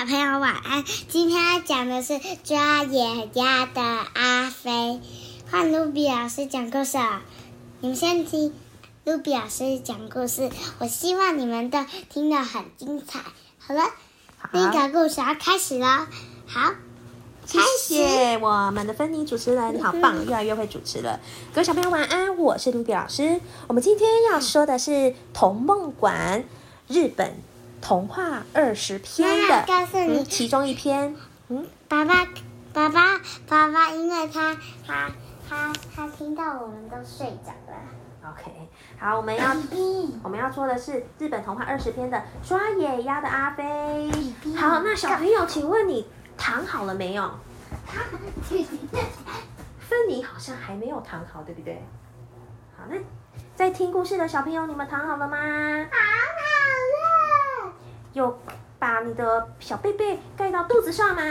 小朋友晚安。今天要讲的是抓野鸭的阿飞。换卢比老师讲故事了，你们先听卢比老师讲故事。我希望你们都听得很精彩。好了，第一个故事要开始了。好，谢谢我们的芬妮主持人，你好棒，越来越会主持了。各位小朋友晚安，我是卢比老师。我们今天要说的是《童梦馆》日本童话二十篇的，告诉你其中一篇。嗯，爸爸，爸爸，爸爸，因为他他。他他听到我们都睡着了。OK，好，我们要我们要做的是日本童话二十篇的抓野鸭的阿飞。好，那小朋友，请问你躺好了没有？芬妮好像还没有躺好，对不对？好，那在听故事的小朋友，你们躺好了吗？好了。有把你的小被被盖到肚子上吗？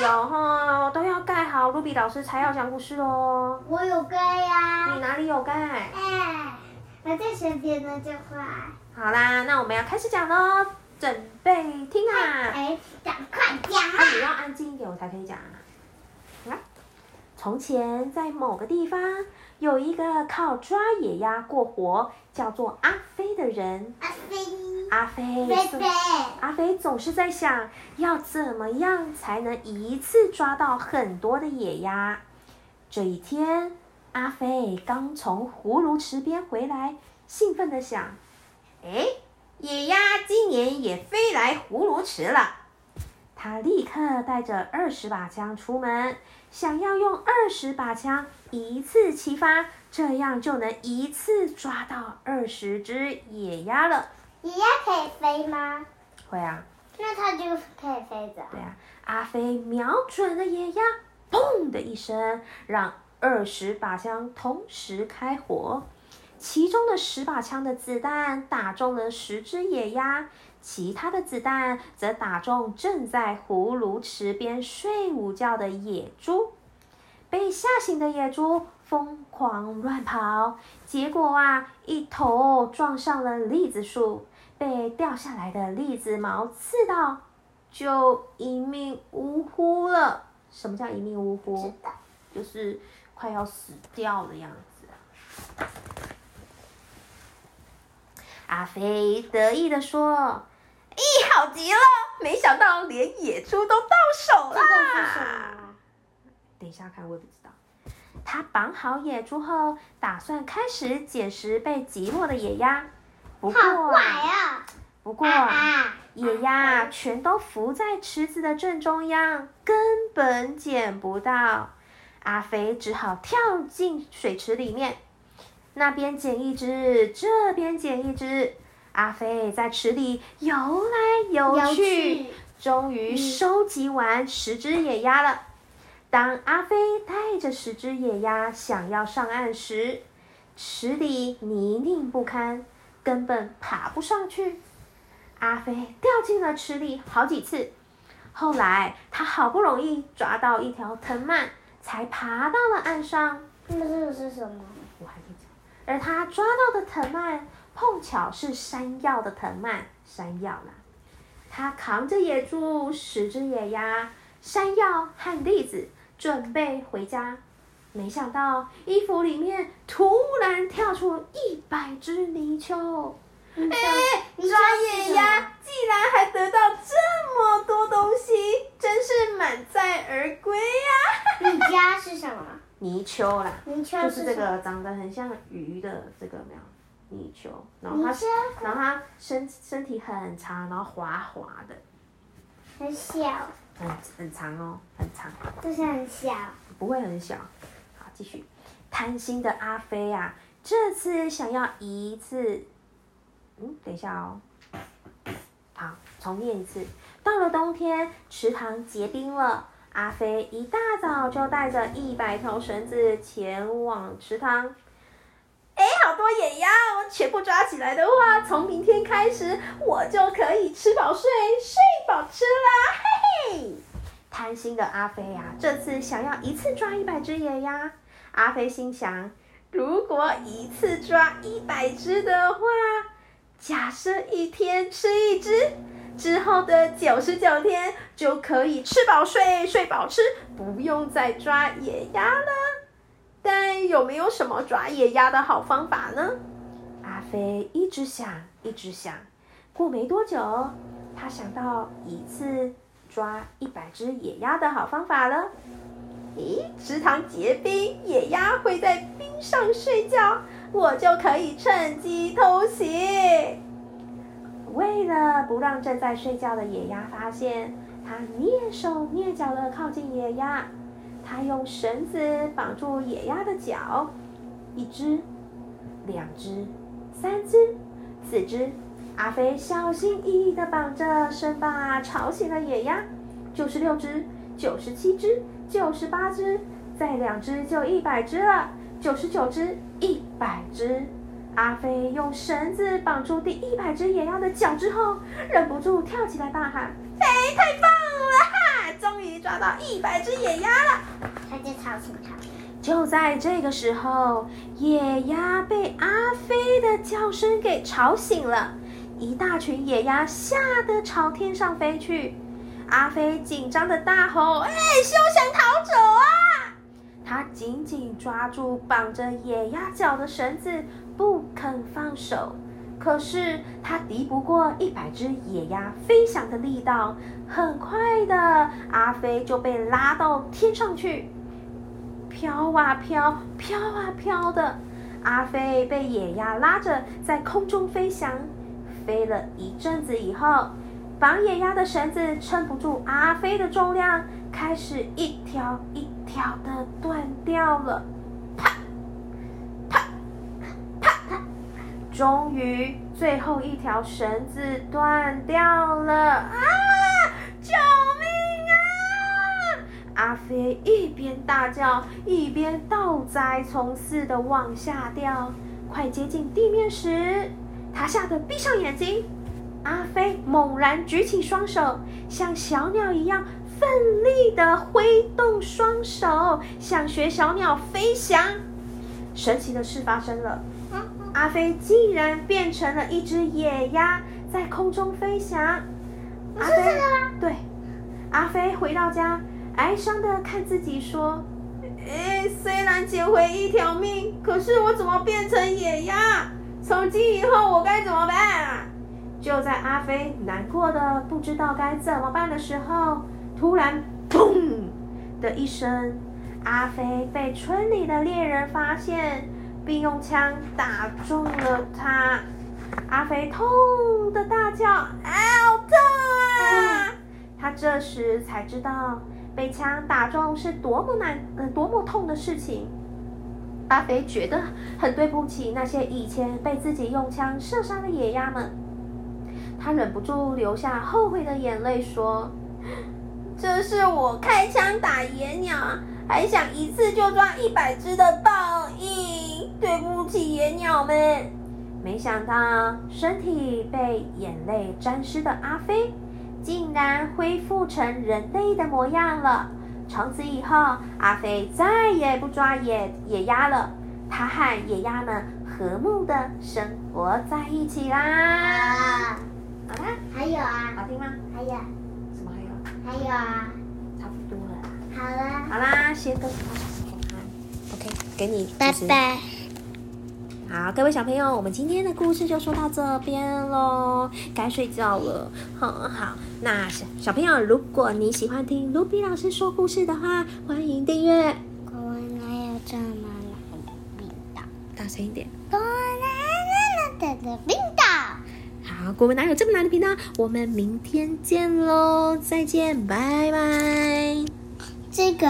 有哈，都要盖好，露比老师才要讲故事哦。我有盖呀。你哪里有盖？哎，我在身边呢，就快。好啦，那我们要开始讲喽，准备听啊！哎，赶快讲啊！你要安静一点，我才可以讲啊。啊，从前在某个地方，有一个靠抓野鸭过活，叫做阿飞的人。阿飞。阿飞，阿飞总是在想，要怎么样才能一次抓到很多的野鸭。这一天，阿飞刚从葫芦池边回来，兴奋地想：“哎，野鸭今年也飞来葫芦池了。”他立刻带着二十把枪出门，想要用二十把枪一次齐发，这样就能一次抓到二十只野鸭了。野鸭可以飞吗？会啊。那它就可以飞着。对啊，阿飞瞄准了野鸭，砰的一声，让二十把枪同时开火。其中的十把枪的子弹打中了十只野鸭，其他的子弹则打中正在葫芦池边睡午觉的野猪。被吓醒的野猪疯狂乱跑，结果啊，一头撞上了栗子树。被掉下来的栗子毛刺到，就一命呜呼了。什么叫一命呜呼？就是快要死掉的样子。阿飞得意的说：“咦，好极了！没想到连野猪都到手啦！”等一下看，我也不知道。他绑好野猪后，打算开始捡拾被击落的野鸭。不过，不过，野鸭全都浮在池子的正中央，根本捡不到。阿飞只好跳进水池里面，那边捡一只，这边捡一只。阿飞在池里游来游去，终于收集完十只野鸭了。当阿飞带着十只野鸭想要上岸时，池里泥泞不堪。根本爬不上去，阿飞掉进了池里好几次。后来他好不容易抓到一条藤蔓，才爬到了岸上。那这个是什么？我还没讲。而他抓到的藤蔓碰巧是山药的藤蔓，山药啦。他扛着野猪、十只野鸭、山药和栗子，准备回家。没想到衣服里面突然跳出一百只泥鳅，哎，抓野鸭竟然还得到这么多东西，真是满载而归呀！你家是什么？泥鳅啦，泥鳅就是这个长得很像鱼的这个没有？泥鳅，然后它，然后它身身体很长，然后滑滑的，很小，很很长哦，很长，就是很小，不会很小。继续，贪心的阿飞啊，这次想要一次，嗯，等一下哦，好，重念一次。到了冬天，池塘结冰了，阿飞一大早就带着一百条绳子前往池塘。哎，好多野鸭，全部抓起来的话，从明天开始我就可以吃饱睡，睡饱吃啦，嘿嘿。贪心的阿飞呀，这次想要一次抓一百只野鸭。阿飞心想：如果一次抓一百只的话，假设一天吃一只，之后的九十九天就可以吃饱睡，睡饱吃，不用再抓野鸭了。但有没有什么抓野鸭的好方法呢？阿飞一直想，一直想。过没多久，他想到一次抓一百只野鸭的好方法了。咦，池塘结冰，野鸭会在冰上睡觉，我就可以趁机偷袭。为了不让正在睡觉的野鸭发现，他蹑手蹑脚的靠近野鸭。他用绳子绑住野鸭的脚，一只、两只、三只、四只。阿飞小心翼翼的绑着，生怕吵醒了野鸭。九十六只，九十七只，九十八只，再两只就一百只了。九十九只，一百只。阿飞用绳子绑住第一百只野鸭的脚之后，忍不住跳起来大喊：“哎，太棒了！哈，终于抓到一百只野鸭了！”他就吵醒他。就在这个时候，野鸭被阿飞的叫声给吵醒了，一大群野鸭吓得朝天上飞去。阿飞紧张的大吼：“哎，休想逃走啊！”他紧紧抓住绑着野鸭脚的绳子。不肯放手，可是他敌不过一百只野鸭飞翔的力道，很快的，阿飞就被拉到天上去，飘啊飘，飘啊飘的，阿飞被野鸭拉着在空中飞翔，飞了一阵子以后，绑野鸭的绳子撑不住阿飞的重量，开始一条一条的断掉了。终于，最后一条绳子断掉了啊！救命啊！阿飞一边大叫，一边倒栽葱似的往下掉。快接近地面时，他吓得闭上眼睛。阿飞猛然举起双手，像小鸟一样奋力的挥动双手，想学小鸟飞翔。神奇的事发生了。阿飞竟然变成了一只野鸭，在空中飞翔。阿飞，对，阿飞回到家，哀伤的看自己说：“哎，虽然捡回一条命，可是我怎么变成野鸭？从今以后我该怎么办啊？”就在阿飞难过的不知道该怎么办的时候，突然“砰”的一声，阿飞被村里的猎人发现。并用枪打中了他，阿飞痛的大叫：“好痛啊！”他这时才知道被枪打中是多么难、呃多么痛的事情。阿飞觉得很对不起那些以前被自己用枪射杀的野鸭们，他忍不住流下后悔的眼泪，说：“这是我开枪打野鸟，还想一次就抓一百只的报应。”对不起，野鸟们！没想到身体被眼泪沾湿的阿飞，竟然恢复成人类的模样了。从此以后，阿飞再也不抓野野鸭了。他和野鸭们和睦的生活在一起啦。好啦，还有啊？好听吗？还有。什么还有？还有啊？差不多了。好了。好啦，先跟小朋友 OK，给你。拜拜。好，各位小朋友，我们今天的故事就说到这边喽，该睡觉了。很，好，那小小朋友，如果你喜欢听卢比老师说故事的话，欢迎订阅。我们哪有这么难的冰岛？大声一点。我们哪有这么难的冰岛？啊，我们哪有这么难的频道？我们明天见喽，再见，拜拜。这个。